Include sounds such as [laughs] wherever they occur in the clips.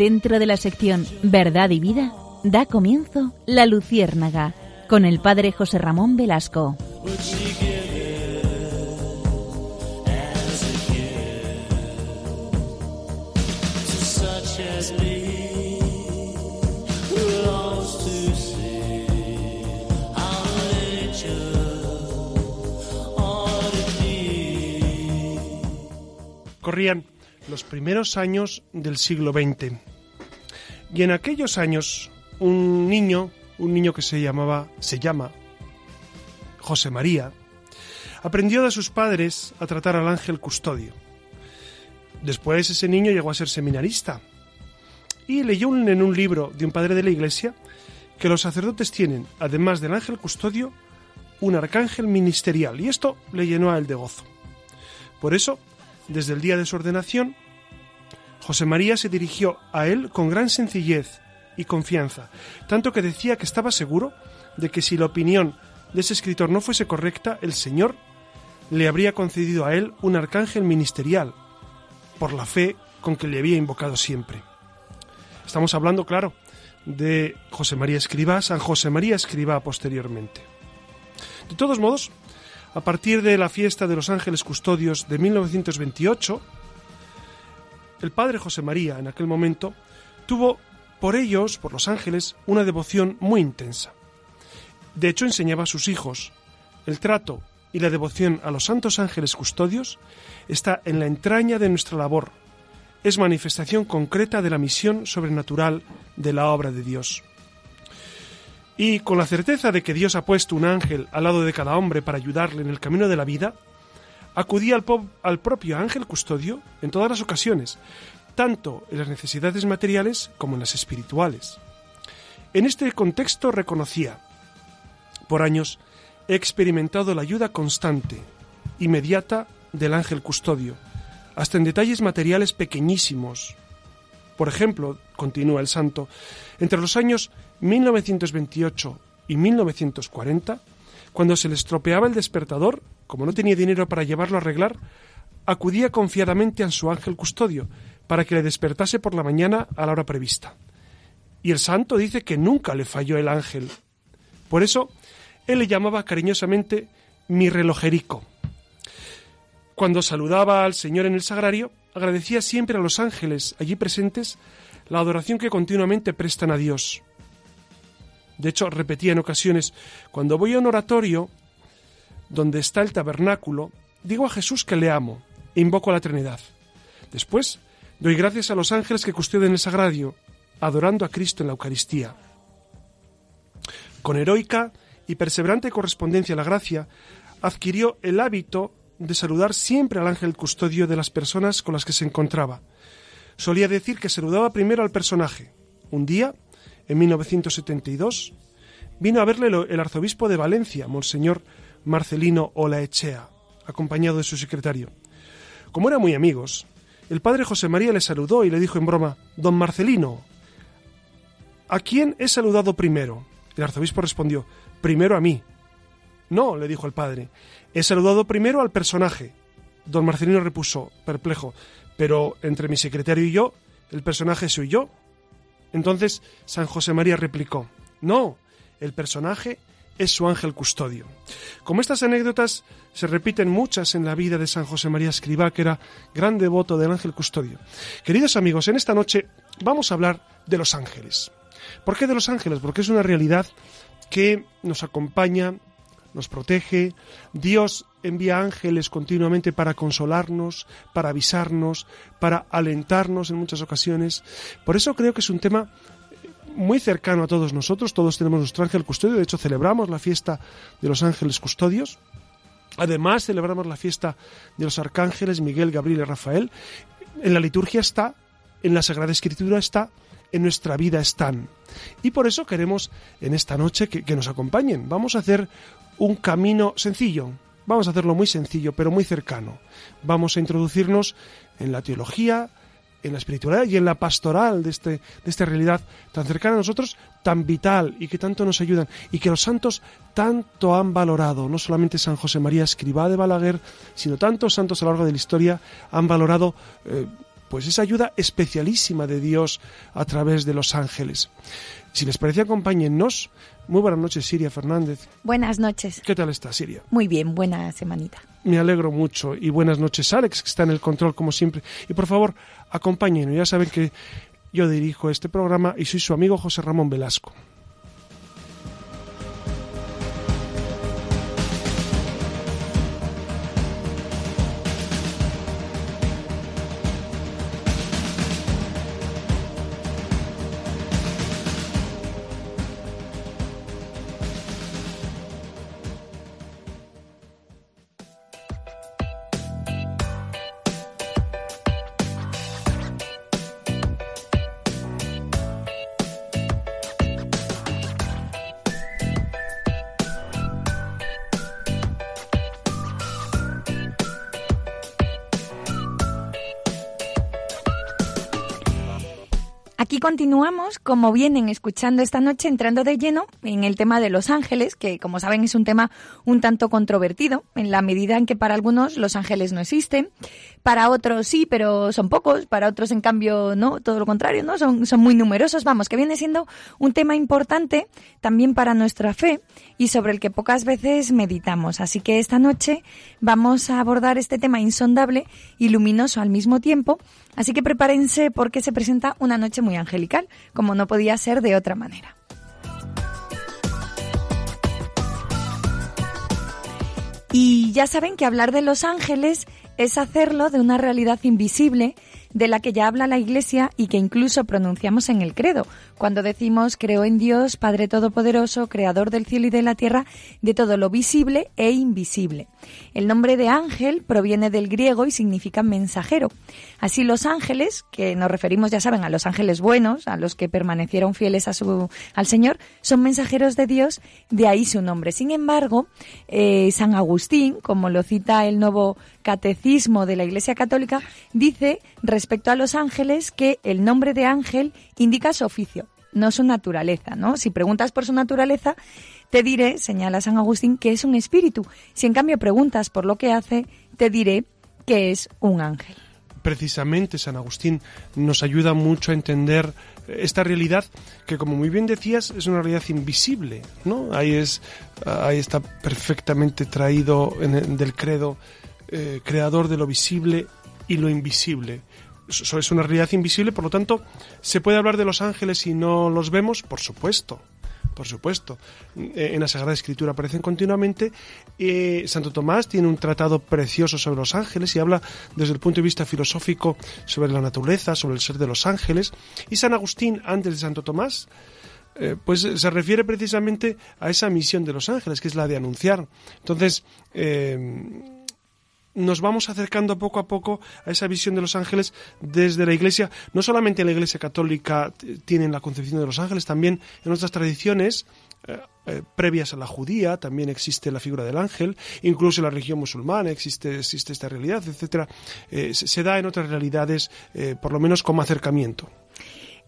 Dentro de la sección Verdad y Vida, da comienzo La Luciérnaga, con el padre José Ramón Velasco. Corrían los primeros años del siglo XX. Y en aquellos años, un niño, un niño que se llamaba, se llama José María, aprendió de sus padres a tratar al ángel custodio. Después ese niño llegó a ser seminarista y leyó en un libro de un padre de la iglesia que los sacerdotes tienen, además del ángel custodio, un arcángel ministerial y esto le llenó a él de gozo. Por eso, desde el día de su ordenación, José María se dirigió a él con gran sencillez y confianza, tanto que decía que estaba seguro de que si la opinión de ese escritor no fuese correcta, el Señor le habría concedido a él un arcángel ministerial, por la fe con que le había invocado siempre. Estamos hablando, claro, de José María Escribá, San José María Escribá posteriormente. De todos modos, a partir de la fiesta de los ángeles custodios de 1928, el padre José María, en aquel momento, tuvo por ellos, por los ángeles, una devoción muy intensa. De hecho, enseñaba a sus hijos el trato y la devoción a los santos ángeles custodios está en la entraña de nuestra labor. Es manifestación concreta de la misión sobrenatural de la obra de Dios. Y con la certeza de que Dios ha puesto un ángel al lado de cada hombre para ayudarle en el camino de la vida, acudía al, al propio ángel custodio en todas las ocasiones, tanto en las necesidades materiales como en las espirituales. En este contexto reconocía, por años, he experimentado la ayuda constante, inmediata del ángel custodio, hasta en detalles materiales pequeñísimos. Por ejemplo, continúa el santo, entre los años 1928 y 1940, cuando se le estropeaba el despertador, como no tenía dinero para llevarlo a arreglar, acudía confiadamente a su ángel custodio para que le despertase por la mañana a la hora prevista. Y el santo dice que nunca le falló el ángel. Por eso, él le llamaba cariñosamente mi relojerico. Cuando saludaba al Señor en el sagrario, agradecía siempre a los ángeles allí presentes la adoración que continuamente prestan a Dios. De hecho, repetía en ocasiones, cuando voy a un oratorio donde está el tabernáculo, digo a Jesús que le amo e invoco a la Trinidad. Después, doy gracias a los ángeles que custodian el sagrario, adorando a Cristo en la Eucaristía. Con heroica y perseverante correspondencia a la gracia, adquirió el hábito de saludar siempre al ángel custodio de las personas con las que se encontraba. Solía decir que saludaba primero al personaje. Un día, en 1972, vino a verle el arzobispo de Valencia, Monseñor Marcelino Olaechea, acompañado de su secretario. Como eran muy amigos, el padre José María le saludó y le dijo en broma, Don Marcelino, ¿a quién he saludado primero? El arzobispo respondió, primero a mí. No, le dijo el padre, he saludado primero al personaje. Don Marcelino repuso, perplejo, pero entre mi secretario y yo, el personaje soy yo. Entonces San José María replicó, no, el personaje es su ángel custodio. Como estas anécdotas se repiten muchas en la vida de San José María Escribá, que era gran devoto del ángel custodio. Queridos amigos, en esta noche vamos a hablar de los ángeles. ¿Por qué de los ángeles? Porque es una realidad que nos acompaña, nos protege. Dios envía ángeles continuamente para consolarnos, para avisarnos, para alentarnos en muchas ocasiones. Por eso creo que es un tema muy cercano a todos nosotros. Todos tenemos nuestro ángel custodio. De hecho, celebramos la fiesta de los ángeles custodios. Además, celebramos la fiesta de los arcángeles Miguel, Gabriel y Rafael. En la liturgia está, en la Sagrada Escritura está, en nuestra vida están. Y por eso queremos en esta noche que, nos acompañen. Vamos a hacer un camino sencillo. Vamos a hacerlo muy sencillo, pero muy cercano. Vamos a introducirnos en la teología, en la espiritualidad y en la pastoral de, este, de esta realidad tan cercana a nosotros, tan vital y que tanto nos ayudan y que los santos tanto han valorado. No solamente San José María Escribá de Balaguer, sino tantos santos a lo largo de la historia han valorado eh, pues esa ayuda especialísima de Dios a través de los ángeles. Si les parece, acompáñennos. Muy buenas noches, Siria Fernández. Buenas noches. ¿Qué tal está, Siria? Muy bien, buena semanita. Me alegro mucho y buenas noches, Alex, que está en el control como siempre. Y por favor, acompáñenos. Ya saben que yo dirijo este programa y soy su amigo José Ramón Velasco. Continuamos, como vienen escuchando esta noche, entrando de lleno en el tema de los ángeles, que como saben es un tema un tanto controvertido, en la medida en que para algunos los ángeles no existen, para otros sí, pero son pocos, para otros en cambio no, todo lo contrario, ¿no? Son, son muy numerosos, vamos, que viene siendo un tema importante también para nuestra fe y sobre el que pocas veces meditamos. Así que esta noche vamos a abordar este tema insondable y luminoso al mismo tiempo, así que prepárense porque se presenta una noche muy angelical, como no podía ser de otra manera. Y ya saben que hablar de los ángeles es hacerlo de una realidad invisible de la que ya habla la Iglesia y que incluso pronunciamos en el credo, cuando decimos creo en Dios, Padre Todopoderoso, Creador del cielo y de la tierra, de todo lo visible e invisible. El nombre de ángel proviene del griego y significa mensajero. Así los ángeles, que nos referimos, ya saben, a los ángeles buenos, a los que permanecieron fieles a su, al Señor, son mensajeros de Dios, de ahí su nombre. Sin embargo, eh, San Agustín, como lo cita el nuevo catecismo de la Iglesia Católica, dice respecto a los ángeles que el nombre de ángel indica su oficio, no su naturaleza, ¿no? Si preguntas por su naturaleza, te diré, señala San Agustín, que es un espíritu. Si en cambio preguntas por lo que hace, te diré que es un ángel. Precisamente San Agustín nos ayuda mucho a entender esta realidad que, como muy bien decías, es una realidad invisible, ¿no? Ahí es, ahí está perfectamente traído en el, del credo, eh, creador de lo visible y lo invisible es una realidad invisible, por lo tanto, ¿se puede hablar de los ángeles si no los vemos? Por supuesto, por supuesto. Eh, en la Sagrada Escritura aparecen continuamente. Eh, Santo Tomás tiene un tratado precioso sobre los ángeles y habla desde el punto de vista filosófico sobre la naturaleza, sobre el ser de los ángeles. Y San Agustín, antes de Santo Tomás, eh, pues se refiere precisamente a esa misión de los ángeles, que es la de anunciar. Entonces, nos vamos acercando poco a poco a esa visión de los ángeles desde la Iglesia. No solamente en la Iglesia católica tienen la concepción de los ángeles, también en otras tradiciones eh, eh, previas a la judía también existe la figura del ángel, incluso en la religión musulmana existe, existe esta realidad, etcétera. Eh, se, da en otras realidades, por lo menos como acercamiento.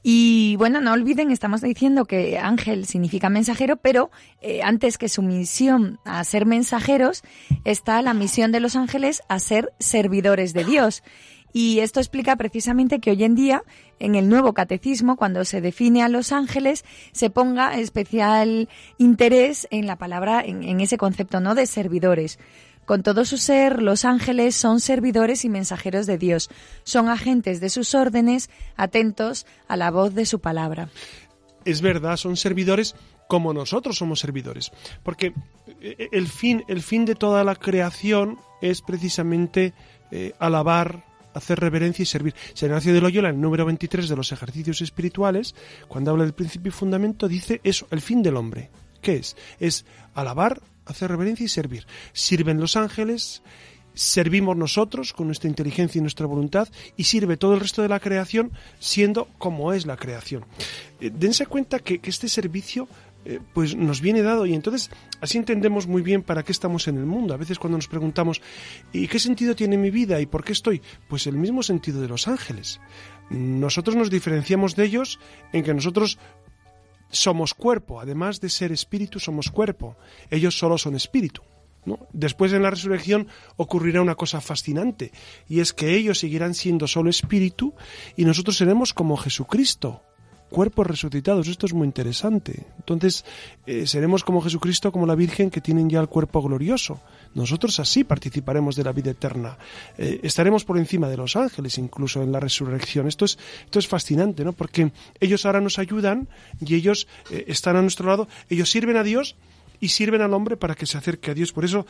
Y bueno, no olviden, estamos diciendo que ángel significa mensajero, pero eh, antes que su misión a ser mensajeros, está la misión de los ángeles a ser servidores de Dios. Y esto explica precisamente que hoy en día, en el nuevo catecismo, cuando se define a los ángeles, se ponga especial interés en la palabra, en, en ese concepto, ¿no? De servidores. Con todo su ser, los ángeles son servidores y mensajeros de Dios, son agentes de sus órdenes, atentos a la voz de su palabra. Es verdad, son servidores como nosotros somos servidores, porque eh, el fin, el fin de toda la creación es precisamente eh, alabar, hacer reverencia y servir. San Ignacio de Loyola, en el número 23 de los ejercicios espirituales, cuando habla del principio y fundamento, dice eso, el fin del hombre. ¿Qué es? Es alabar, hacer reverencia y servir. Sirven los ángeles, servimos nosotros con nuestra inteligencia y nuestra voluntad y sirve todo el resto de la creación siendo como es la creación. Eh, dense cuenta que, este servicio eh, pues nos viene dado y entonces así entendemos muy bien para qué estamos en el mundo. A veces cuando nos preguntamos ¿y qué sentido tiene mi vida y por qué estoy? Pues el mismo sentido de los ángeles. Nosotros nos diferenciamos de ellos en que nosotros somos cuerpo, además de ser espíritu, somos cuerpo. Ellos solo son espíritu. Después en la resurrección ocurrirá una cosa fascinante, y es que ellos seguirán siendo solo espíritu y nosotros seremos como Jesucristo, cuerpos resucitados. Esto es muy interesante. Entonces, eh, seremos como Jesucristo, como la Virgen, que tienen ya el cuerpo glorioso. Nosotros así participaremos de la vida eterna. Eh, estaremos por encima de los ángeles, incluso en la resurrección. Esto es, esto es fascinante, ¿no? Porque ellos ahora nos ayudan y ellos eh, están a nuestro lado. Ellos sirven a Dios y sirven al hombre para que se acerque a Dios. Por eso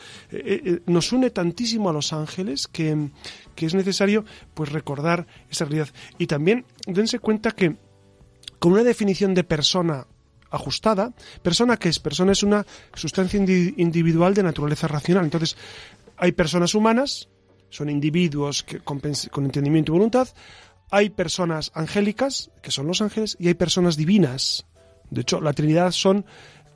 nos une tantísimo a los ángeles que, que, es necesario pues recordar esa realidad. Y también dense cuenta que con una definición de persona ajustada. Persona que es persona es una sustancia individual de naturaleza racional. Entonces, hay personas humanas, son individuos que, con, con, entendimiento y voluntad. Hay personas angélicas, que son los ángeles, y hay personas divinas. De hecho, la Trinidad son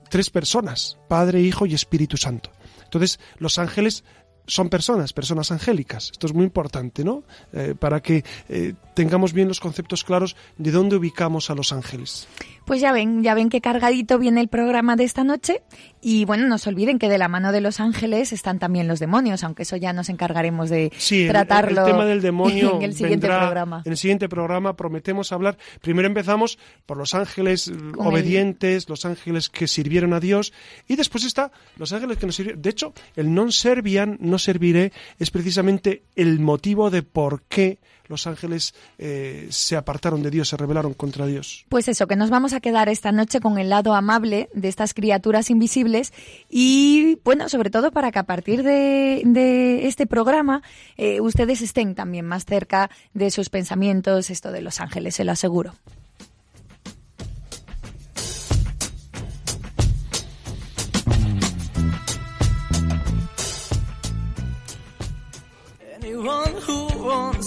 tres personas, Padre, Hijo y Espíritu Santo. Entonces, los ángeles son personas, personas angélicas. Esto es muy importante, ¿no? Eh, para que eh, tengamos bien los conceptos claros de dónde ubicamos a los ángeles. Pues ya ven, ya ven qué cargadito viene el programa de esta noche. Y bueno, no se olviden que de la mano de los ángeles están también los demonios, aunque eso ya nos encargaremos de tratarlo. El, tema del demonio [laughs] en el siguiente programa. En el siguiente programa prometemos hablar. Primero empezamos por los ángeles obedientes, los ángeles que sirvieron a Dios, y después está los ángeles que nos sirvieron. De hecho, el non servian, no serviré, es precisamente el motivo de por qué los ángeles eh, se apartaron de Dios, se rebelaron contra Dios. Pues eso, que nos vamos a quedar esta noche con el lado amable de estas criaturas invisibles y, bueno, sobre todo para que a partir de, este programa eh, ustedes estén también más cerca de sus pensamientos, esto de los ángeles, se lo aseguro.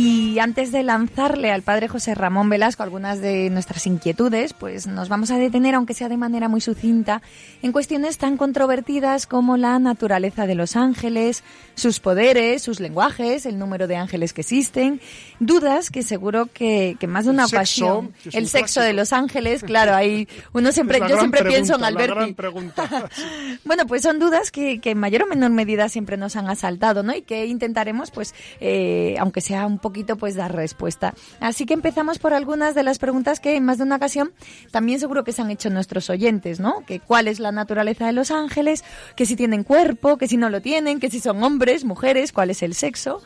Y antes de lanzarle al padre José Ramón Velasco algunas de nuestras inquietudes, pues nos vamos a detener, aunque sea de manera muy sucinta, en cuestiones tan controvertidas como la naturaleza de los ángeles, sus poderes, sus lenguajes, el número de ángeles que existen, dudas que seguro que, más de una ocasión, el sexo de los ángeles, claro, hay uno siempre, yo siempre pienso en Alberti. [laughs] [laughs] bueno, pues son dudas que, que, en mayor o menor medida siempre nos han asaltado, ¿no? Y que intentaremos, pues, eh, aunque sea un poquito pues dar respuesta. Así que empezamos por algunas de las preguntas que en más de una ocasión también seguro que se han hecho nuestros oyentes, ¿no? Que cuál es la naturaleza de los ángeles, que si tienen cuerpo, que si no lo tienen, que si son hombres, mujeres, cuál es el sexo.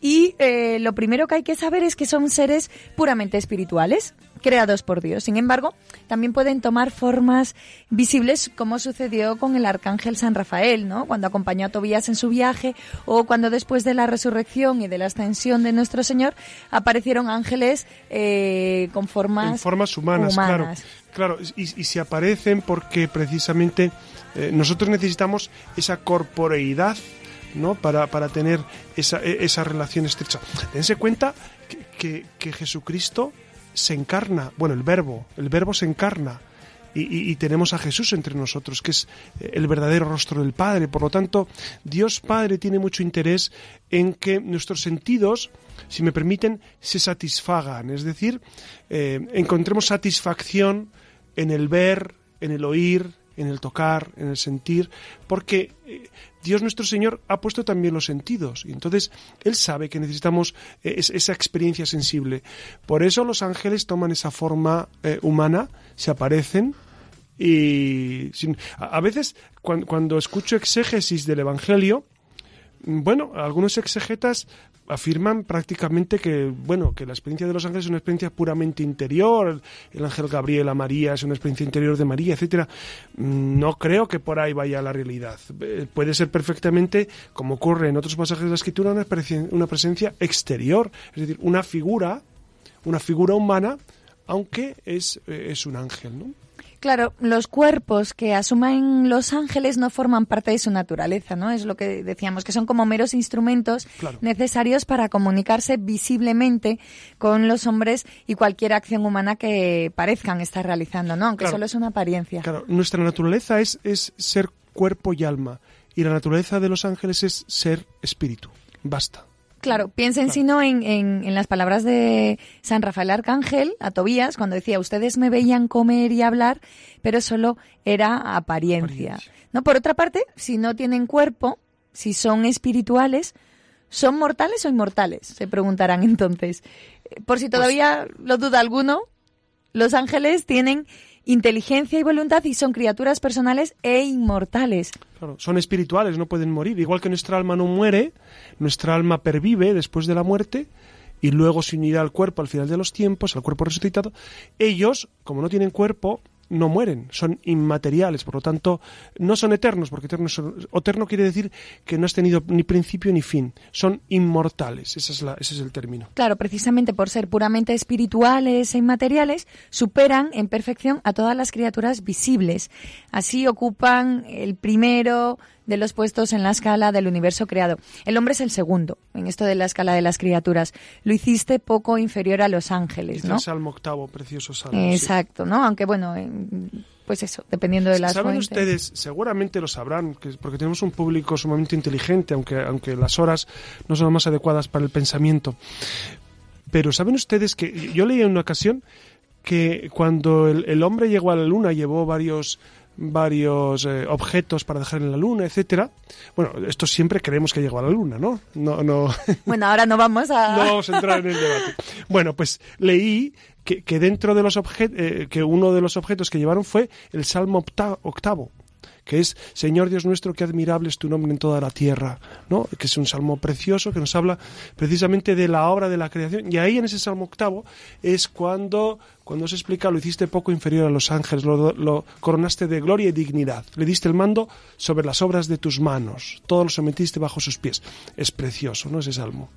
Y eh, lo primero que hay que saber es que son seres puramente espirituales, creados por Dios. Sin embargo, también pueden tomar formas visibles, como sucedió con el arcángel San Rafael, ¿no? Cuando acompañó a Tobías en su viaje, o cuando después de la resurrección y de la ascensión de nuestro Señor aparecieron ángeles eh, con formas, formas humanas, claro. Claro, y, se aparecen porque precisamente eh, nosotros necesitamos esa corporeidad ¿no? Para, para tener esa, e, esa, relación estrecha. Dense cuenta que, que, Jesucristo se encarna, bueno, el verbo, el verbo se encarna. Y, tenemos a Jesús entre nosotros, que es el verdadero rostro del Padre. Por lo tanto, Dios Padre tiene mucho interés en que nuestros sentidos, si me permiten, se satisfagan. Es decir, eh, encontremos satisfacción en el ver, en el oír, en el tocar, en el sentir, porque eh, Dios nuestro Señor ha puesto también los sentidos y entonces Él sabe que necesitamos eh, esa experiencia sensible. Por eso los ángeles toman esa forma eh, humana, se aparecen y a, veces cuando, cuando escucho exégesis del Evangelio, bueno, algunos exegetas afirman prácticamente que, bueno, que la experiencia de los ángeles es una experiencia puramente interior, el ángel Gabriel a María es una experiencia interior de María, etcétera. Mm, no creo que por ahí vaya la realidad. Eh, puede ser perfectamente, como ocurre en otros pasajes de la Escritura, una, presencia exterior, es decir, una figura, una figura humana, aunque es, eh, es un ángel, ¿no? Claro, los cuerpos que asumen los ángeles no forman parte de su naturaleza, ¿no? Es lo que decíamos, que son como meros instrumentos necesarios para comunicarse visiblemente con los hombres y cualquier acción humana que parezcan estar realizando, ¿no? Aunque solo es una apariencia. Claro, nuestra naturaleza es, es ser cuerpo y alma, y la naturaleza de los ángeles es ser espíritu. Basta. Claro, piensen si no en, en, las palabras de San Rafael Arcángel a Tobías cuando decía, ustedes me veían comer y hablar, pero solo era apariencia. No, por otra parte, si no tienen cuerpo, si son espirituales, ¿son mortales o inmortales? Se preguntarán entonces. Por si pues todavía lo duda alguno, los ángeles tienen inteligencia y voluntad y son criaturas personales e inmortales. Claro, son espirituales, no pueden morir. Igual que nuestra alma no muere, nuestra alma pervive después de la muerte y luego se unirá al cuerpo al final de los tiempos, al cuerpo resucitado. Ellos, como no tienen cuerpo, no mueren, son inmateriales, por lo tanto, no son eternos, porque eterno, eterno quiere decir que no has tenido ni principio ni fin, son inmortales, es la, ese es el término. Claro, precisamente por ser puramente espirituales e inmateriales, superan en perfección a todas las criaturas visibles. Así ocupan el primero, de los puestos en la escala del universo creado. El hombre es el segundo en esto de la escala de las criaturas. Lo hiciste poco inferior a los ángeles, ¿no? El salmo octavo, precioso salmo. Exacto, ¿no? Aunque bueno, pues eso, dependiendo de las ¿Saben ustedes, seguramente lo sabrán, porque tenemos un público sumamente inteligente, aunque, aunque las horas no son las más adecuadas para el pensamiento. Pero ¿saben ustedes que yo leí en una ocasión que cuando el hombre llegó a la luna llevó varios varios eh, objetos para dejar en la luna, etcétera. Bueno, esto siempre creemos que llegó a la luna, ¿no? No, no. [laughs] Bueno, ahora no vamos a. no vamos a entrar en el debate. Bueno, pues leí que, que dentro de los objetos, eh, que uno de los objetos que llevaron fue el Salmo octavo que es Señor Dios nuestro, qué admirable es tu nombre en toda la tierra, ¿no? que es un salmo precioso que nos habla precisamente de la obra de la creación. Y ahí en ese salmo octavo es cuando, cuando se explica, lo hiciste poco inferior a los ángeles, lo, lo coronaste de gloria y dignidad, le diste el mando sobre las obras de tus manos, todo lo sometiste bajo sus pies. Es precioso, ¿no? Ese salmo.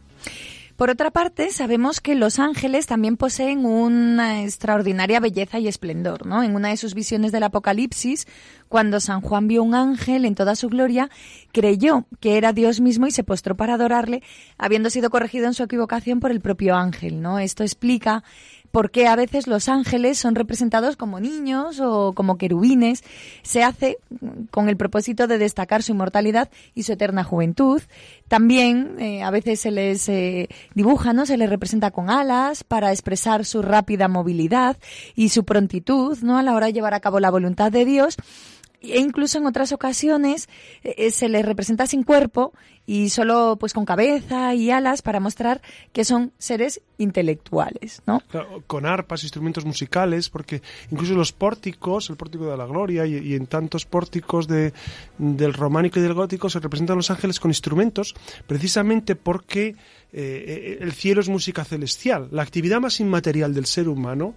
Por otra parte, sabemos que los ángeles también poseen una extraordinaria belleza y esplendor, ¿no? En una de sus visiones del Apocalipsis, cuando San Juan vio un ángel en toda su gloria, creyó que era Dios mismo y se postró para adorarle, habiendo sido corregido en su equivocación por el propio ángel, ¿no? Esto explica por qué a veces los ángeles son representados como niños o como querubines. Se hace con el propósito de destacar su inmortalidad y su eterna juventud. También eh, a veces se les eh, dibuja, ¿no? Se les representa con alas para expresar su rápida movilidad y su prontitud, ¿no? A la hora de llevar a cabo la voluntad de Dios e incluso en otras ocasiones eh, se les representa sin cuerpo y solo pues con cabeza y alas para mostrar que son seres intelectuales, ¿no? con arpas, instrumentos musicales, porque incluso los pórticos, el pórtico de la gloria y, en tantos pórticos de, del románico y del gótico se representan los ángeles con instrumentos, precisamente porque eh, el cielo es música celestial. La actividad más inmaterial del ser humano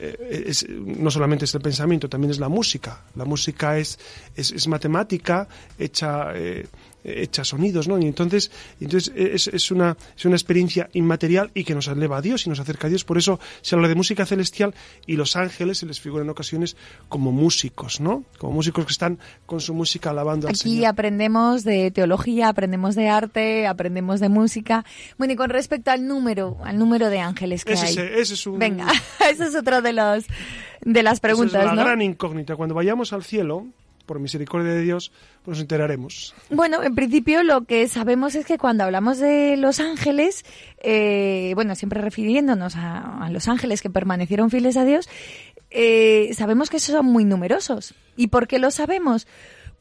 eh, es, no solamente es el pensamiento, también es la música. La música es, es, matemática hecha, eh, hecha sonidos, ¿no? Y entonces, entonces es, es, una, es una experiencia inmaterial y que nos eleva a Dios y nos acerca a Dios. Por eso se habla de música celestial y los ángeles se les figura en ocasiones como músicos, ¿no? Como músicos que están con su música alabando al Señor. Aquí aprendemos de teología, aprendemos de arte, aprendemos de música. Bueno, y con respecto al número, al número de ángeles que hay. Ese es un... Venga, [laughs] ese es otro de los de las preguntas, es la gran incógnita. Cuando vayamos al cielo, por misericordia de Dios, pues nos enteraremos. Bueno, en principio lo que sabemos es que cuando hablamos de los ángeles, eh, bueno, siempre refiriéndonos a, los ángeles que permanecieron fieles a Dios, eh, sabemos que son muy numerosos. ¿Y por qué lo sabemos?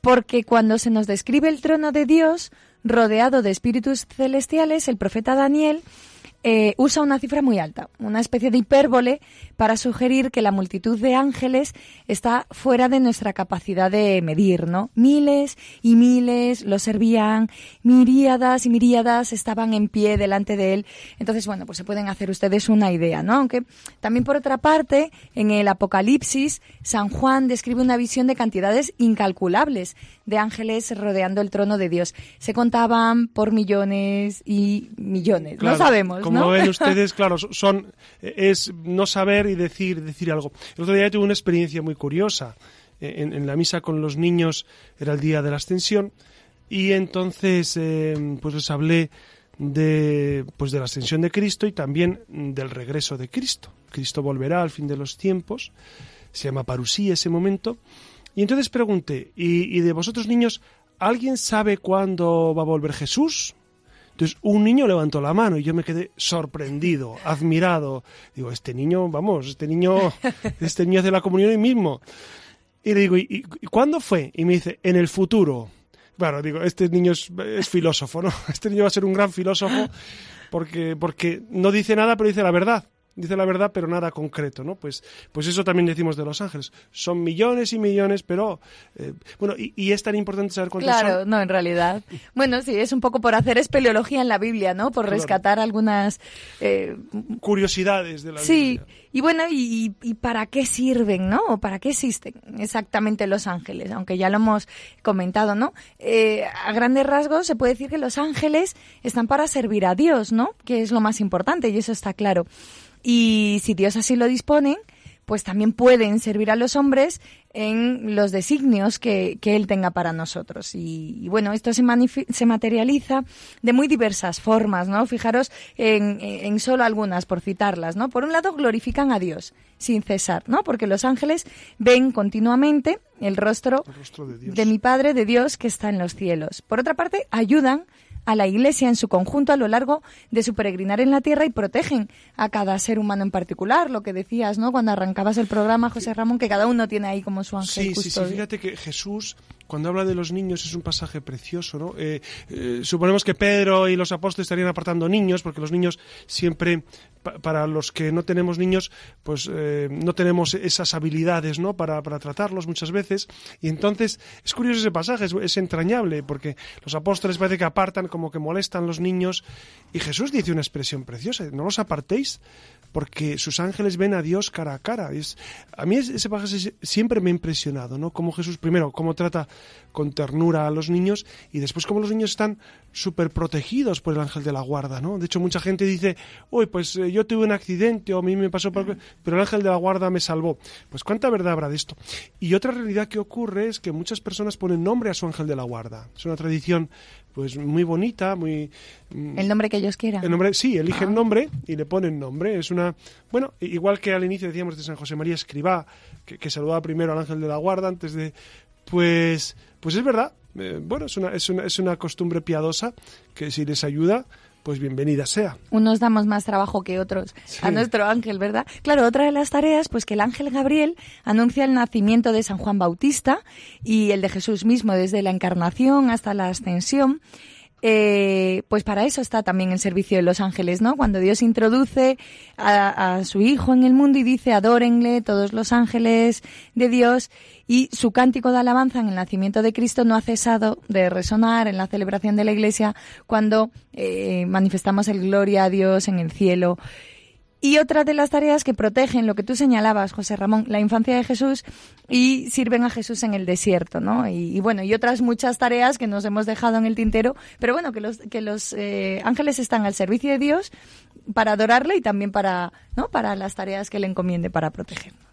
Porque cuando se nos describe el trono de Dios, rodeado de espíritus celestiales, el profeta Daniel eh, usa una cifra muy alta, una especie de hipérbole para sugerir que la multitud de ángeles está fuera de nuestra capacidad de medir, ¿no? Miles y miles lo servían, miríadas y miríadas estaban en pie delante de él. Entonces, bueno, pues se pueden hacer ustedes una idea, ¿no? Aunque también por otra parte, en el Apocalipsis, San Juan describe una visión de cantidades incalculables de ángeles rodeando el trono de Dios. Se contaban por millones y millones, no sabemos como ven [laughs] ustedes, claro, son es no saber y decir decir algo. El otro día tuve una experiencia muy curiosa. En, en la misa con los niños era el día de la ascensión y entonces eh, pues les hablé de pues de la ascensión de Cristo y también del regreso de Cristo. Cristo volverá al fin de los tiempos. Se llama parusía ese momento. Y entonces pregunté, ¿y, ¿y de vosotros niños alguien sabe cuándo va a volver Jesús? Entonces un niño levantó la mano y yo me quedé sorprendido, admirado. Digo, este niño, vamos, este niño, [laughs] este niño hace la comunión hoy mismo. Y le digo, ¿y, y cuándo fue? Y me dice, en el futuro. Bueno, digo, este niño es, es, filósofo, ¿no? [laughs] Este niño va a ser un gran filósofo porque, porque no dice nada, pero dice la verdad dice la verdad, pero nada concreto, ¿no? Pues, pues eso también decimos de los ángeles. Son millones y millones, pero eh, bueno, y, y, es tan importante saber cuántos claro, son. No, en realidad. Bueno, sí, es un poco por hacer espeleología en la Biblia, ¿no? Por claro. rescatar algunas eh, curiosidades de la sí. Biblia. Sí, y bueno, y, y, para qué sirven, ¿no? ¿O para qué existen exactamente los ángeles? Aunque ya lo hemos comentado, ¿no? Eh, a grandes rasgos se puede decir que los ángeles están para servir a Dios, ¿no? Que es lo más importante y eso está claro. Y si Dios así lo dispone, pues también pueden servir a los hombres en los designios que, que Él tenga para nosotros. Y, y bueno, esto se, se, materializa de muy diversas formas, ¿no? Fijaros en, en, solo algunas, por citarlas, ¿no? Por un lado, glorifican a Dios sin cesar, ¿no? Porque los ángeles ven continuamente el rostro, el rostro de, Dios. de mi Padre, de Dios que está en los cielos. Por otra parte, ayudan a la Iglesia en su conjunto a lo largo de su peregrinar en la tierra y protegen a cada ser humano en particular. Lo que decías, ¿no? Cuando arrancabas el programa, José Ramón, que cada uno tiene ahí como su ángel sí, custodio. Sí, sí, fíjate que Jesús, cuando habla de los niños, es un pasaje precioso, ¿no? Eh, eh, suponemos que Pedro y los apóstoles estarían apartando niños, porque los niños siempre, pa para los que no tenemos niños, pues eh, no tenemos esas habilidades, ¿no? Para, tratarlos muchas veces. Y entonces, es curioso ese pasaje, es, es entrañable, porque los apóstoles parece que apartan como que molestan los niños. Y Jesús dice una expresión preciosa, no los apartéis porque sus ángeles ven a Dios cara a cara. Es, a mí ese pasaje siempre me ha impresionado, ¿no? Como Jesús, primero, cómo trata con ternura a los niños y después cómo los niños están súper protegidos por el ángel de la guarda, ¿no? De hecho, mucha gente dice, uy, pues eh, yo tuve un accidente o a mí me pasó, por... pero el ángel de la guarda me salvó. Pues cuánta verdad habrá de esto. Y otra realidad que ocurre es que muchas personas ponen nombre a su ángel de la guarda. Es una tradición pues muy bonita, muy... El nombre que ellos quieran. El nombre, sí, eligen ah. nombre y le ponen nombre. Es una... Bueno, igual que al inicio decíamos de San José María Escribá, que, que saludaba primero al ángel de la guarda antes de... Pues, pues es verdad. Eh, bueno, es una, es, una, es una costumbre piadosa que si les ayuda, pues bienvenida sea. Unos damos más trabajo que otros sí. a nuestro ángel, ¿verdad? Claro, otra de las tareas, pues que el ángel Gabriel anuncia el nacimiento de San Juan Bautista y el de Jesús mismo desde la encarnación hasta la ascensión. Eh, pues para eso está también el servicio de los ángeles, ¿no? Cuando Dios introduce a, a, su Hijo en el mundo y dice, adórenle todos los ángeles de Dios, y su cántico de alabanza en el nacimiento de Cristo no ha cesado de resonar en la celebración de la Iglesia cuando eh, manifestamos el gloria a Dios en el cielo. Y otra de las tareas que protegen lo que tú señalabas, José Ramón, la infancia de Jesús y sirven a Jesús en el desierto, ¿no? Y, bueno, y otras muchas tareas que nos hemos dejado en el tintero, pero bueno, que los, que los eh, ángeles están al servicio de Dios para adorarle y también para, ¿no? para las tareas que le encomiende para protegernos.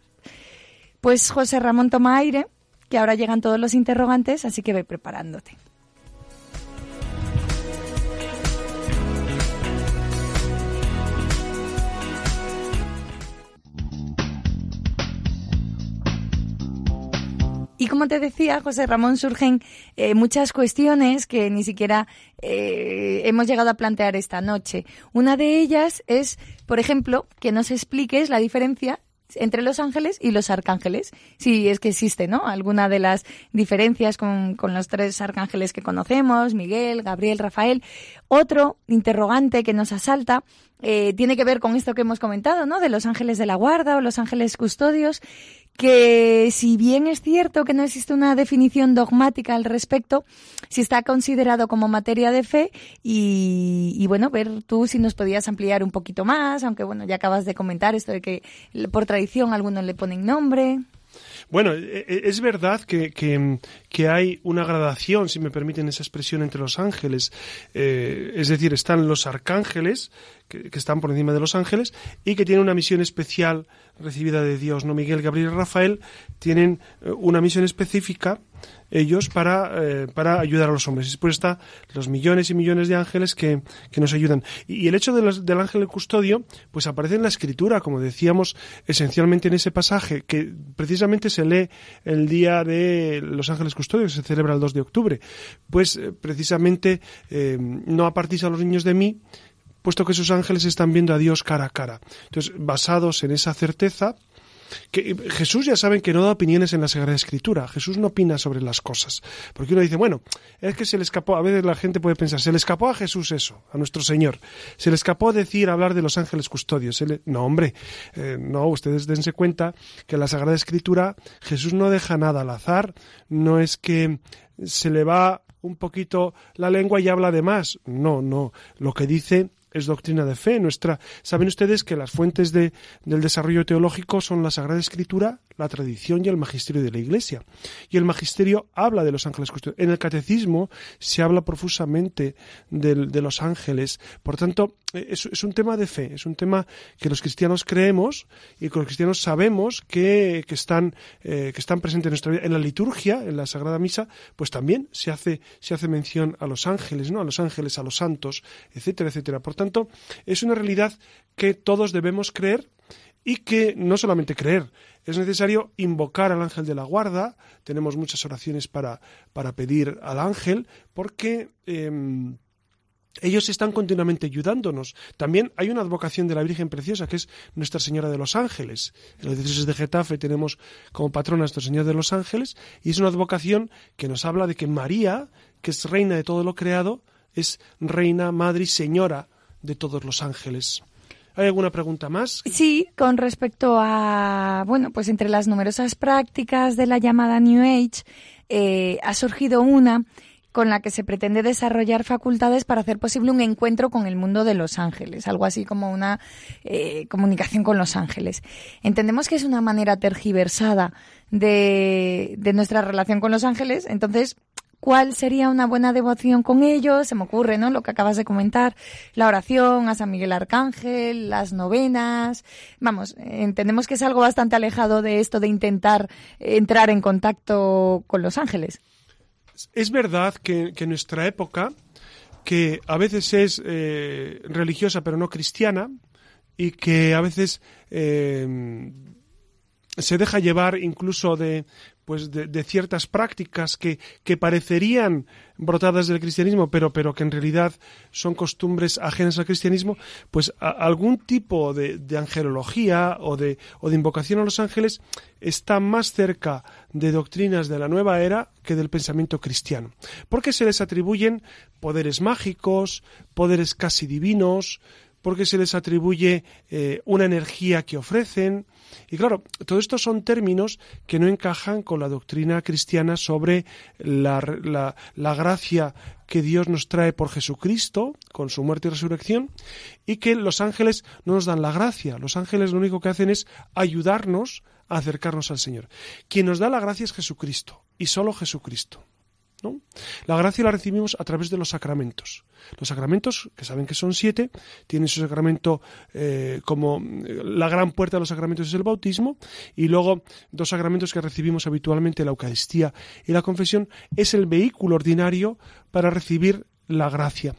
Pues José Ramón toma aire, que ahora llegan todos los interrogantes, así que ve preparándote. Y como te decía, José Ramón, surgen eh, muchas cuestiones que ni siquiera eh, hemos llegado a plantear esta noche. Una de ellas es, por ejemplo, que nos expliques la diferencia entre los ángeles y los arcángeles, si es que existe, ¿no? Alguna de las diferencias con, con, los tres arcángeles que conocemos, Miguel, Gabriel, Rafael. Otro interrogante que nos asalta eh, tiene que ver con esto que hemos comentado, ¿no? De los ángeles de la guarda o los ángeles custodios, que si bien es cierto que no existe una definición dogmática al respecto, si está considerado como materia de fe y, bueno, ver tú si nos podías ampliar un poquito más, aunque bueno, ya acabas de comentar esto de que por tradición algunos le ponen nombre. Bueno, e, e, es verdad que, que, hay una gradación, si me permiten esa expresión, entre los ángeles. Eh, es decir, están los arcángeles, que, que, están por encima de los ángeles, y que tienen una misión especial recibida de Dios. ¿no? Miguel, Gabriel y Rafael tienen eh, una misión específica ellos para, eh, para ayudar a los hombres. Después está los millones y millones de ángeles que, que nos ayudan. Y, el hecho del ángel custodio, pues aparece en la escritura, como decíamos, esencialmente en ese pasaje, que precisamente se lee el día de los ángeles custodios, que se celebra el 2 de octubre. Pues eh, precisamente no apartís a los niños de mí, puesto que sus ángeles están viendo a Dios cara a cara. Entonces, basados en esa certeza, que Jesús ya saben que no da opiniones en la Sagrada Escritura. Jesús no opina sobre las cosas. Porque uno dice, bueno, es que se le escapó, a veces la gente puede pensar, se le escapó a Jesús eso, a nuestro Señor. Se le escapó decir, hablar de los ángeles custodios. No, hombre, eh, no, ustedes dense cuenta que en la Sagrada Escritura Jesús no deja nada al azar, no es que se le va un poquito la lengua y habla de más. No, no. Lo que dice es doctrina de fe nuestra. Saben ustedes que las fuentes de, del desarrollo teológico son la Sagrada Escritura, la tradición y el magisterio de la Iglesia. Y el magisterio habla de los ángeles. En el catecismo se habla profusamente de, los ángeles. Por tanto, es, es, un tema de fe, es un tema que los cristianos creemos y que los cristianos sabemos que, que están, eh, que están presentes en nuestra vida. En la liturgia, en la Sagrada Misa, pues también se hace, se hace mención a los ángeles, ¿no? A los ángeles, a los santos, etcétera, etcétera. Por tanto, es una realidad que todos debemos creer y que no solamente creer, es necesario invocar al ángel de la guarda. Tenemos muchas oraciones para, para pedir al ángel, porque em, ellos están continuamente ayudándonos. También hay una advocación de la Virgen Preciosa, que es Nuestra Señora de los Ángeles. En los diócesis de Getafe tenemos como patrona Nuestra Señora de los Ángeles, y es una advocación que nos habla de que María, que es reina de todo lo creado, es reina, madre y señora de todos los ángeles. ¿Hay alguna pregunta más? Sí, con respecto a, bueno, pues entre las numerosas prácticas de la llamada New Age, eh, ha surgido una con la que se pretende desarrollar facultades para hacer posible un encuentro con el mundo de los ángeles, algo así como una eh, comunicación con los ángeles. Entendemos que es una manera tergiversada de, de nuestra relación con los ángeles, entonces cuál sería una buena devoción con ellos, se me ocurre, ¿no? Lo que acabas de comentar, la oración a San Miguel Arcángel, las novenas, vamos, entendemos que es algo bastante alejado de esto de intentar entrar en contacto con los ángeles. Es verdad que, en nuestra época, que a veces es eh, religiosa pero no cristiana, y que a veces eh, se deja llevar incluso de, pues de, ciertas prácticas que, que, parecerían brotadas del cristianismo, pero, pero que en realidad son costumbres ajenas al cristianismo, pues algún tipo de, de, angelología o de, o de invocación a los ángeles está más cerca de doctrinas de la nueva era que del pensamiento cristiano, porque se les atribuyen poderes mágicos, poderes casi divinos, porque se les atribuye eh, una energía que ofrecen. Y claro, todo esto son términos que no encajan con la doctrina cristiana sobre la, la, gracia que Dios nos trae por Jesucristo, con su muerte y resurrección, y que los ángeles no nos dan la gracia. Los ángeles lo único que hacen es ayudarnos a acercarnos al Señor. Quien nos da la gracia es Jesucristo, y solo Jesucristo. La gracia la recibimos a través de los sacramentos. Los sacramentos, que saben que son siete, tienen su sacramento eh, como eh, la gran puerta de los sacramentos es el bautismo, y luego dos sacramentos que recibimos habitualmente, la Eucaristía y la confesión, es el vehículo ordinario para recibir la gracia.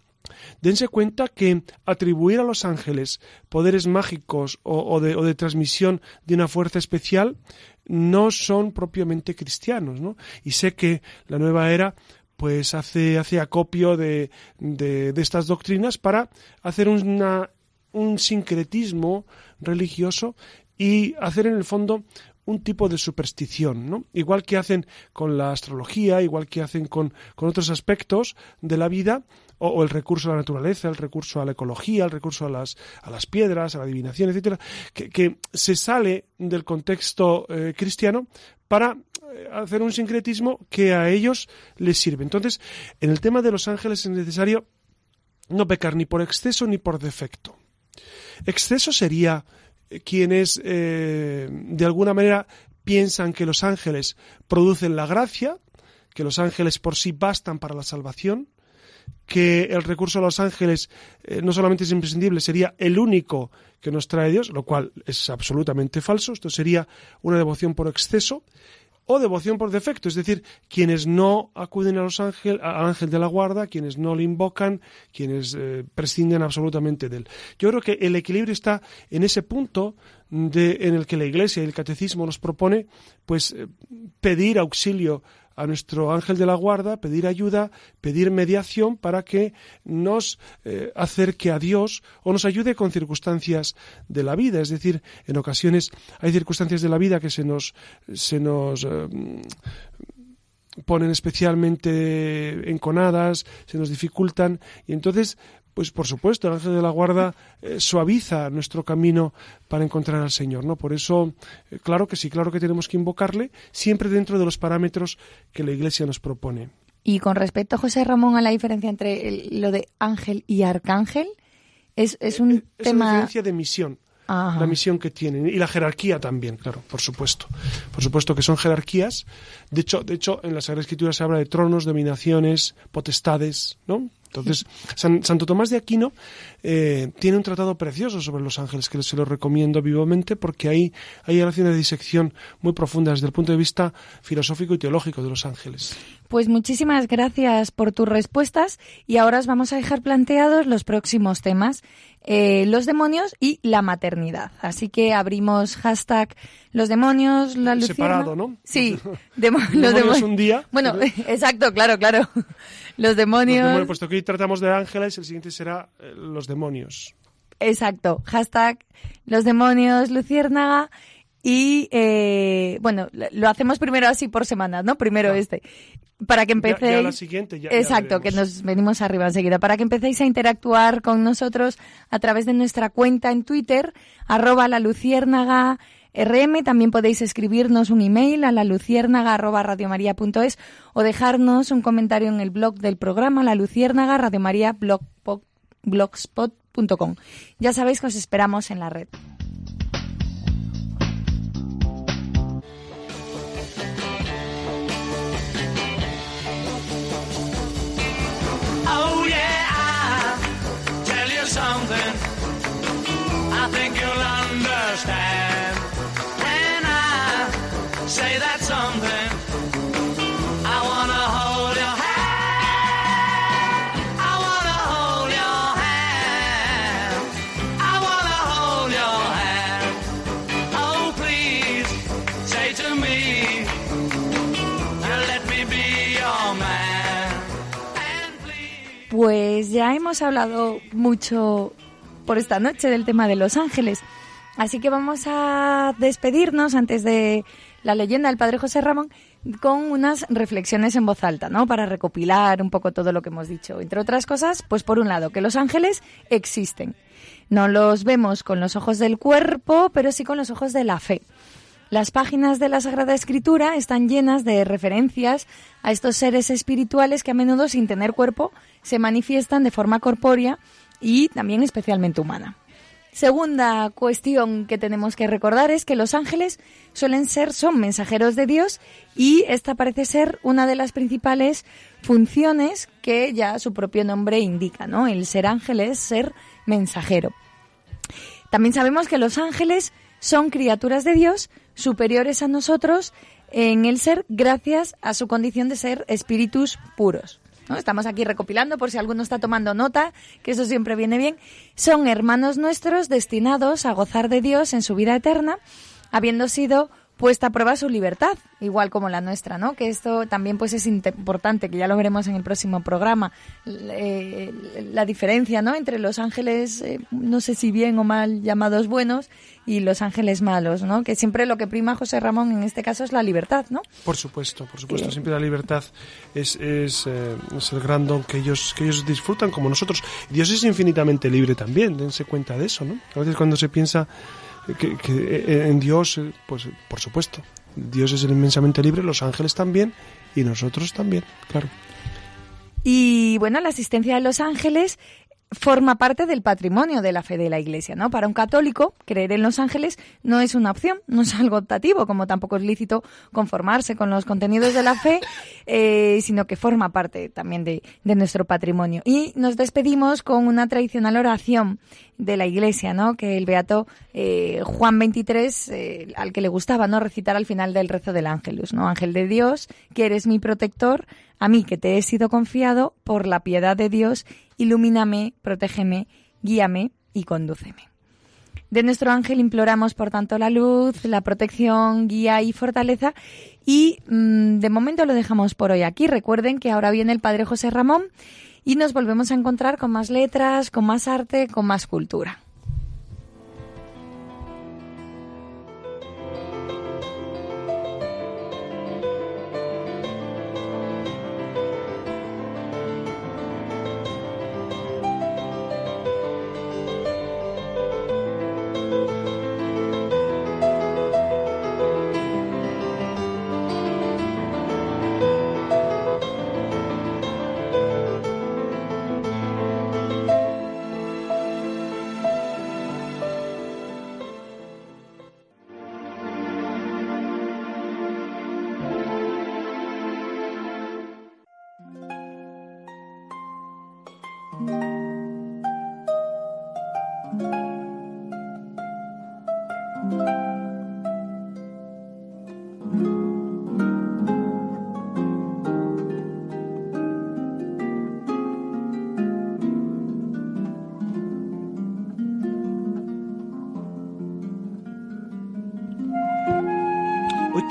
Dense cuenta que atribuir a los ángeles poderes mágicos o, de, o, de, transmisión de una fuerza especial no son propiamente cristianos, ¿no? Y sé que la nueva era pues hace, acopio de, de, estas doctrinas para hacer una, un sincretismo religioso y hacer en el fondo un tipo de superstición, ¿no? Igual que hacen con la astrología, igual que hacen con, con otros aspectos de la vida, o, el recurso a la naturaleza, el recurso a la ecología, el recurso a las, a las piedras, a la adivinación, etcétera, que, se sale del contexto eh, cristiano para eh, hacer un sincretismo que a ellos les sirve. Entonces, en el tema de los ángeles es necesario no pecar ni por exceso ni por defecto. Exceso sería eh, quienes de alguna manera piensan que los ángeles producen la gracia, que los ángeles por sí bastan para la salvación, que el recurso a los ángeles eh, no solamente es imprescindible, sería el único que nos trae Dios, lo cual es absolutamente falso. Esto sería una devoción por exceso o devoción por defecto, es decir, quienes no acuden a los ángeles, al ángel de la guarda, quienes no le invocan, quienes eh, prescinden absolutamente de él. Yo creo que el equilibrio está en ese punto de, en el que la Iglesia y el Catecismo nos propone, pues, eh, pedir auxilio a nuestro ángel de la guarda, pedir ayuda, pedir mediación para que nos eh, acerque a Dios o nos ayude con circunstancias de la vida. Es decir, en ocasiones hay circunstancias de la vida que se nos, se nos eh, ponen especialmente enconadas, se nos dificultan y entonces pues por supuesto, el ángel de la guarda eh, suaviza nuestro camino para encontrar al Señor, ¿no? Por eso, eh, claro que sí, claro que tenemos que invocarle, siempre dentro de los parámetros que la Iglesia nos propone. Y con respecto, José Ramón, a la diferencia entre lo de ángel y arcángel, es, es un es tema... la diferencia de misión. La misión que tienen y la jerarquía también, claro, por supuesto. Por supuesto que son jerarquías. De hecho, de hecho en la Sagrada Escritura se habla de tronos, dominaciones, potestades, ¿no? Entonces, Santo Tomás de Aquino eh, tiene un tratado precioso sobre los ángeles que se lo recomiendo vivamente porque ahí hay relaciones de disección muy profundas desde el punto de vista filosófico y teológico de los ángeles. Pues muchísimas gracias por tus respuestas y ahora os vamos a dejar planteados los próximos temas, eh, los demonios y la maternidad. Así que abrimos hashtag los demonios, la lucierna. Separado, ¿no? Sí, [laughs] demo los demonios un día. Bueno, [laughs] exacto, claro, claro. [laughs] Los demonios. Los demonios, puesto que hoy tratamos de ángeles, el siguiente será eh, los demonios. Exacto, hashtag los demonios luciérnaga y eh, bueno, lo hacemos primero así por semana, ¿no? Primero este. Para que empecéis. Ya, la siguiente, ya, Exacto, que nos venimos arriba enseguida. Para que empecéis a interactuar con nosotros a través de nuestra cuenta en Twitter, arroba la luciérnaga RM. También podéis escribirnos un email a la luciérnaga radiomaria.es o dejarnos un comentario en el blog del programa La Luciérnaga Radiomaria blogspot.com. Ya sabéis que os esperamos en la red. I think you'll understand when I say that something. I wanna hold your hand. I wanna hold your hand. I wanna hold your hand. Oh please say to me, let me be your man. And please. Pues ya hemos hablado mucho por esta noche del tema de los ángeles. Así que vamos a despedirnos antes de la leyenda del Padre José Ramón con unas reflexiones en voz alta, ¿no? Para recopilar un poco todo lo que hemos dicho. Entre otras cosas, pues por un lado, que los ángeles existen. No los vemos con los ojos del cuerpo, pero sí con los ojos de la fe. Las páginas de la Sagrada Escritura están llenas de referencias a estos seres espirituales que a menudo sin tener cuerpo se manifiestan de forma corpórea y también especialmente humana. Segunda cuestión que tenemos que recordar es que los ángeles suelen ser, son mensajeros de Dios y esta parece ser una de las principales funciones que ya su propio nombre indica, ¿no? El ser ángel es ser mensajero. También sabemos que los ángeles son criaturas de Dios superiores a nosotros en el ser gracias a su condición de ser espíritus puros. ¿No? Estamos aquí recopilando por si alguno está tomando nota, que eso siempre viene bien. Son hermanos nuestros destinados a gozar de Dios en su vida eterna, habiendo sido puesta a prueba su libertad, igual como la nuestra, ¿no? Que esto también pues es importante, que ya lo veremos en el próximo programa, eh, la diferencia, ¿no? Entre los ángeles, eh, no sé si bien o mal llamados buenos, y los ángeles malos, ¿no? Que siempre lo que prima José Ramón en este caso es la libertad, ¿no? Por supuesto, por supuesto, siempre la libertad es, es, eh, es el gran don que ellos, que ellos disfrutan como nosotros. Dios es infinitamente libre también, dense cuenta de eso, ¿no? A veces cuando se piensa que, que, en Dios, pues por supuesto, Dios es inmensamente libre, los ángeles también y nosotros también, claro. Y bueno, la asistencia de los ángeles forma parte del patrimonio de la fe de la Iglesia, ¿no? Para un católico, creer en los ángeles no es una opción, no es algo optativo, como tampoco es lícito conformarse con los contenidos de la fe, [laughs] eh, sino que forma parte también de, de nuestro patrimonio. Y nos despedimos con una tradicional oración de la Iglesia, ¿no? Que el beato eh, Juan 23, eh, al que le gustaba, ¿no? Recitar al final del rezo del ángelus, ¿no? Ángel de Dios, que eres mi protector, a mí que te he sido confiado, por la piedad de Dios, ilumíname, protégeme, guíame y condúceme. De nuestro ángel imploramos, por tanto, la luz, la protección, guía y fortaleza. Y mm, de momento lo dejamos por hoy aquí. Recuerden que ahora viene el Padre José Ramón y nos volvemos a encontrar con más letras, con más arte, con más cultura.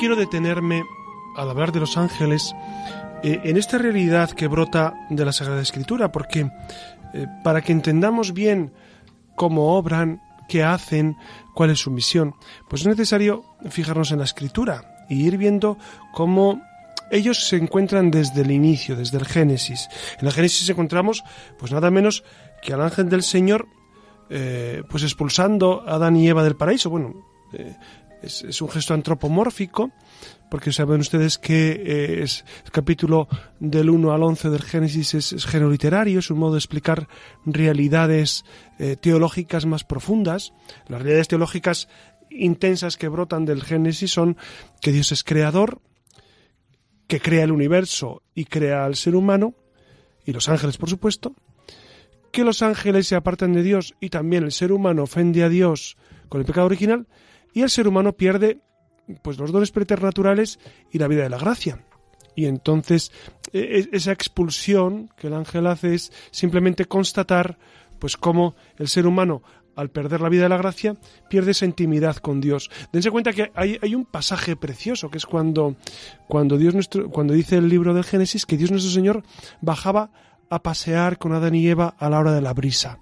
Quiero detenerme al hablar de los ángeles eh, en esta realidad que brota de la Sagrada Escritura, porque eh, para que entendamos bien cómo obran, qué hacen, cuál es su misión, pues es necesario fijarnos en la Escritura y ir viendo cómo ellos se encuentran desde el inicio, desde el Génesis. En el Génesis encontramos, pues nada menos que al ángel del Señor, eh, pues expulsando a Adán y Eva del paraíso. Bueno, es, un gesto antropomórfico, porque saben ustedes que eh, es, el capítulo del 1 al 11 del Génesis es, es género literario, es un modo de explicar realidades eh, teológicas más profundas. Las realidades teológicas intensas que brotan del Génesis son que Dios es creador, que crea el universo y crea al ser humano, y los ángeles, por supuesto, que los ángeles se apartan de Dios y también el ser humano ofende a Dios con el pecado original, y el ser humano pierde pues los dones preternaturales y la vida de la gracia. Y entonces e, esa expulsión que el ángel hace es simplemente constatar pues cómo el ser humano al perder la vida de la gracia, pierde esa intimidad con Dios. Dense cuenta que hay, hay, un pasaje precioso, que es cuando, cuando, Dios nuestro, cuando dice el libro del Génesis que Dios nuestro Señor bajaba a pasear con Adán y Eva a la hora de la brisa.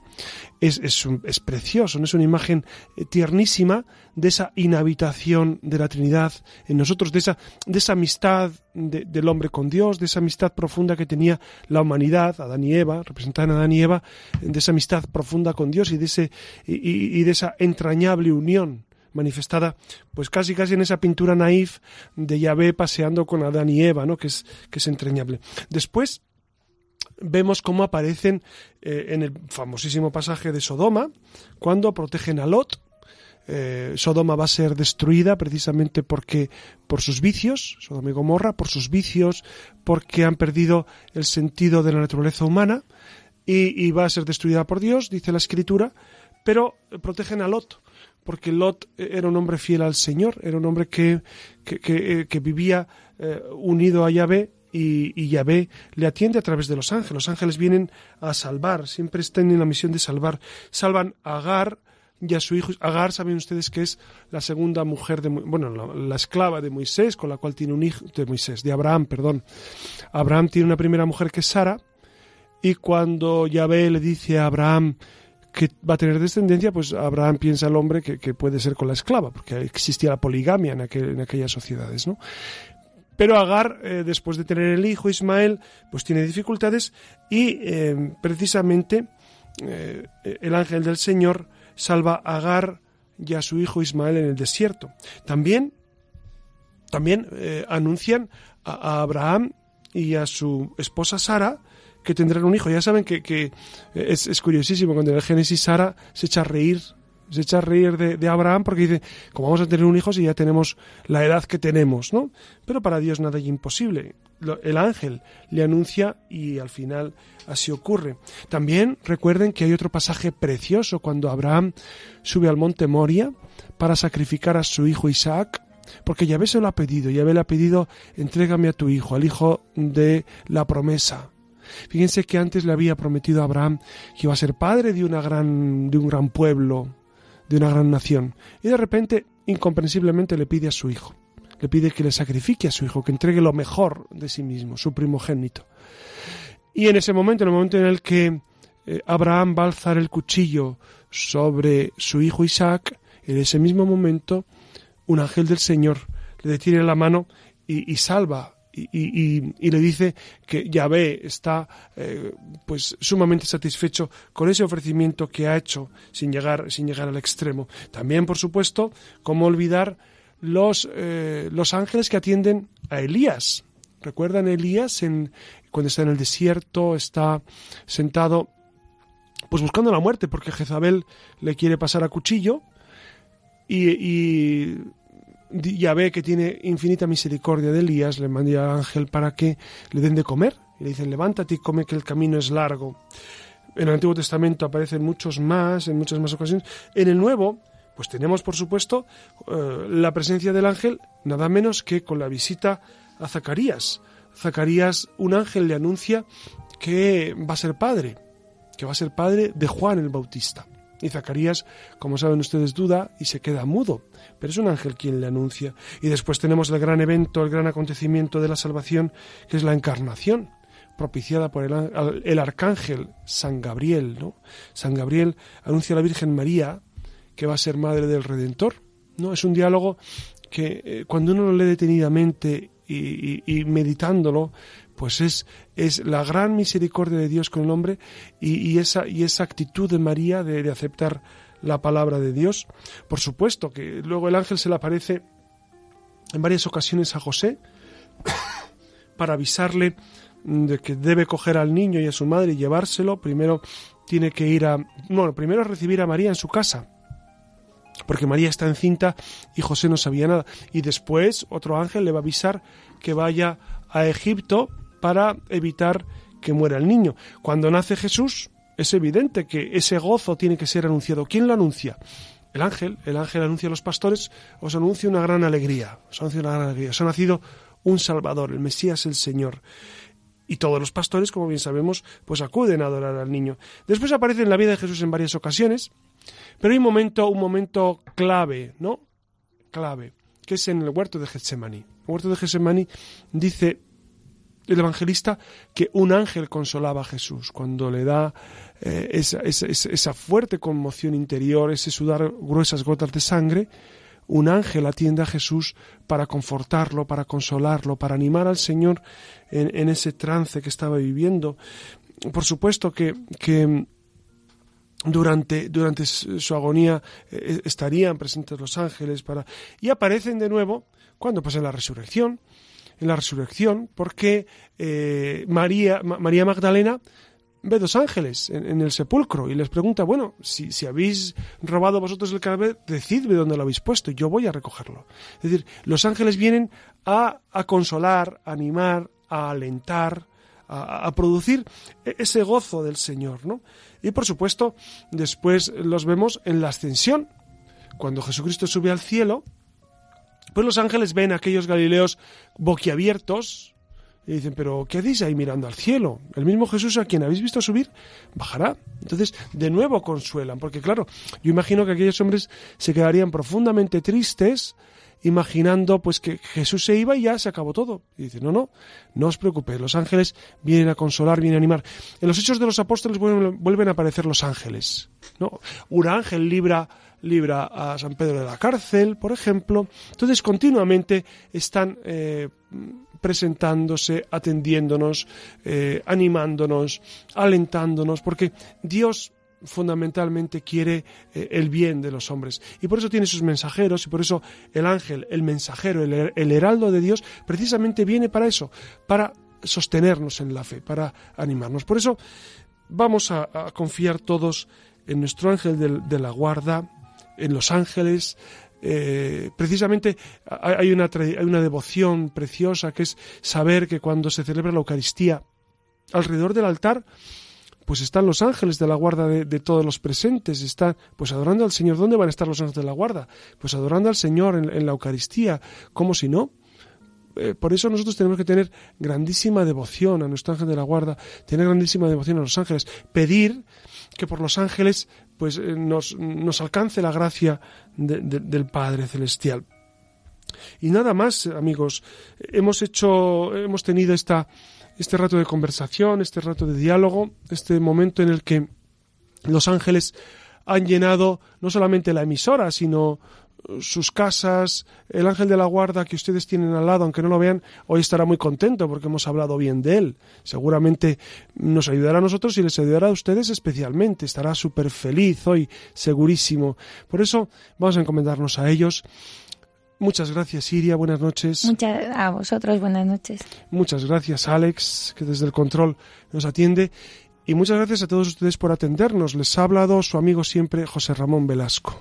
Es, es, es, precioso, ¿no? es una imagen tiernísima de esa inhabitación de la Trinidad en nosotros, de esa, de esa amistad de, del hombre con Dios, de esa amistad profunda que tenía la humanidad, Adán y Eva, representaban a Adán y Eva, de esa amistad profunda con Dios y de, ese, y de esa entrañable unión manifestada pues casi casi en esa pintura naif de Yahvé paseando con Adán y Eva, ¿no? que es, que es entrañable. Después, vemos cómo aparecen eh, en el famosísimo pasaje de Sodoma, cuando protegen a Lot. Eh, Sodoma va a ser destruida precisamente porque por sus vicios, Sodoma y Gomorra, por sus vicios, porque han perdido el sentido de la naturaleza humana y, va a ser destruida por Dios, dice la Escritura, pero protegen a Lot porque Lot era un hombre fiel al Señor, era un hombre que, que, vivía eh, unido a Yahvé y, y, Yahvé le atiende a través de los ángeles. Los ángeles vienen a salvar, siempre están en la misión de salvar. Salvan a Agar y a su hijo. Agar, saben ustedes que es la segunda mujer de, bueno, la, la, esclava de Moisés, con la cual tiene un hijo, de Moisés, de Abraham, perdón. Abraham tiene una primera mujer que es Sara, y cuando Yahvé le dice a Abraham que va a tener descendencia, pues Abraham piensa el hombre que, que, puede ser con la esclava, porque existía la poligamia en, en aquellas sociedades, ¿no? Pero Agar, eh, después de tener el hijo Ismael, pues tiene dificultades y eh, precisamente eh, el ángel del Señor salva a Agar y a su hijo Ismael en el desierto. También, también anuncian a, Abraham y a su esposa Sara que tendrán un hijo. Ya saben que, que es, es curiosísimo cuando en el Génesis Sara se echa a reír se echa a reír de, Abraham porque dice, ¿cómo vamos a tener un hijo si ya tenemos la edad que tenemos? ¿no? Pero para Dios nada es imposible. El ángel le anuncia y al final así ocurre. También recuerden que hay otro pasaje precioso cuando Abraham sube al monte Moria para sacrificar a su hijo Isaac. Porque Yahvé se lo ha pedido, Yahvé le ha pedido, entrégame a tu hijo, al hijo de la promesa. Fíjense que antes le había prometido a Abraham que iba a ser padre de, una gran, de un gran pueblo, de una gran nación. Y de repente, incomprensiblemente, le pide a su hijo. Le pide que le sacrifique a su hijo, que entregue lo mejor de sí mismo, su primogénito. Y en ese momento, en el momento en el que eh, Abraham va a alzar el cuchillo sobre su hijo Isaac, en ese mismo momento, un ángel del Señor le detiene la mano y, y salva y, le dice que Yahvé está eh, pues sumamente satisfecho con ese ofrecimiento que ha hecho sin llegar, sin llegar al extremo. También, por supuesto, cómo olvidar los, eh, los ángeles que atienden a Elías. ¿Recuerdan Elías en, cuando está en el desierto, está sentado pues buscando la muerte porque Jezabel le quiere pasar a cuchillo y, y ya ve que tiene infinita misericordia de Elías, le manda al ángel para que le den de comer. Y le dicen, levántate y come que el camino es largo. En el Antiguo Testamento aparecen muchos más, en muchas más ocasiones. En el Nuevo, pues tenemos, por supuesto, eh, la presencia del ángel, nada menos que con la visita a Zacarías. Zacarías, un ángel le anuncia que va a ser padre, que va a ser padre de Juan el Bautista. Y Zacarías, como saben ustedes, duda y se queda mudo pero es un ángel quien le anuncia. Y después tenemos el gran evento, el gran acontecimiento de la salvación, que es la encarnación, propiciada por el, el arcángel San Gabriel. ¿no? San Gabriel anuncia a la Virgen María que va a ser madre del Redentor. ¿no? Es un diálogo que eh, cuando uno lo lee detenidamente y, meditándolo, pues es, es la gran misericordia de Dios con el hombre y, y esa, y esa actitud de María de, de aceptar la palabra de Dios. Por supuesto que luego el ángel se le aparece en varias ocasiones a José [coughs] para avisarle de que debe coger al niño y a su madre y llevárselo. Primero tiene que ir a... Bueno, primero recibir a María en su casa, porque María está encinta y José no sabía nada. Y después otro ángel le va a avisar que vaya a Egipto para evitar que muera el niño. Cuando nace Jesús, es evidente que ese gozo tiene que ser anunciado. ¿Quién lo anuncia? El ángel. El ángel anuncia a los pastores, os anuncia una gran alegría. Os anuncia una gran alegría. Os ha nacido un Salvador, el Mesías, el Señor. Y todos los pastores, como bien sabemos, pues acuden a adorar al niño. Después aparece en la vida de Jesús en varias ocasiones, pero hay un momento, un momento clave, ¿no? Clave, que es en el huerto de Getsemaní. El huerto de Getsemaní dice el evangelista que un ángel consolaba a Jesús cuando le da eh, esa, esa, esa, fuerte conmoción interior, ese sudar gruesas gotas de sangre, un ángel atiende a Jesús para confortarlo, para consolarlo, para animar al Señor en, en ese trance que estaba viviendo. Por supuesto que, que durante, durante su agonía eh, estarían presentes los ángeles para y aparecen de nuevo cuando en la resurrección en la resurrección, porque eh, María, María Magdalena ve dos ángeles en, el sepulcro y les pregunta, bueno, si, si, habéis robado vosotros el cadáver, decidme dónde lo habéis puesto, yo voy a recogerlo. Es decir, los ángeles vienen a, consolar, a animar, a alentar, a, a, producir ese gozo del Señor, ¿no? Y por supuesto, después los vemos en la ascensión, cuando Jesucristo sube al cielo, pues los ángeles ven a aquellos galileos boquiabiertos y dicen, pero ¿qué hacéis ahí mirando al cielo? El mismo Jesús a quien habéis visto subir, bajará. Entonces, de nuevo consuelan, porque claro, yo imagino que aquellos hombres se quedarían profundamente tristes imaginando pues que Jesús se iba y ya se acabó todo. Y dice, no, no, no os preocupéis, los ángeles vienen a consolar, vienen a animar. En los hechos de los apóstoles vuelven, vuelven a aparecer los ángeles. ¿no? Un ángel libra libra a San Pedro de la cárcel, por ejemplo. Entonces, continuamente están eh, presentándose, atendiéndonos, eh, animándonos, alentándonos, porque Dios fundamentalmente quiere eh, el bien de los hombres. Y por eso tiene sus mensajeros, y por eso el ángel, el mensajero, el, heraldo de Dios, precisamente viene para eso, para sostenernos en la fe, para animarnos. Por eso vamos a, confiar todos en nuestro ángel de la guarda, en los ángeles, eh, precisamente hay una, hay una devoción preciosa que es saber que cuando se celebra la Eucaristía, alrededor del altar, pues están los ángeles de la guarda de, todos los presentes, están pues adorando al Señor. ¿Dónde van a estar los ángeles de la guarda? Pues adorando al Señor en, la Eucaristía, como si no. Eh, por eso nosotros tenemos que tener grandísima devoción a nuestro ángel de la guarda, tener grandísima devoción a los ángeles, pedir que por los ángeles pues eh, nos, nos alcance la gracia del Padre Celestial. Y nada más, amigos, hemos hecho, hemos tenido esta, este rato de conversación, este rato de diálogo, este momento en el que los ángeles han llenado no solamente la emisora, sino sus casas, el ángel de la guarda que ustedes tienen al lado, aunque no lo vean, hoy estará muy contento porque hemos hablado bien de él. Seguramente nos ayudará a nosotros y les ayudará a ustedes especialmente. Estará súper feliz hoy, segurísimo. Por eso vamos a encomendarnos a ellos. Muchas gracias, Siria. Buenas noches. Muchas a vosotros. Buenas noches. Muchas gracias, Alex, que desde el control nos atiende. Y muchas gracias a todos ustedes por atendernos. Les ha hablado su amigo siempre, José Ramón Velasco.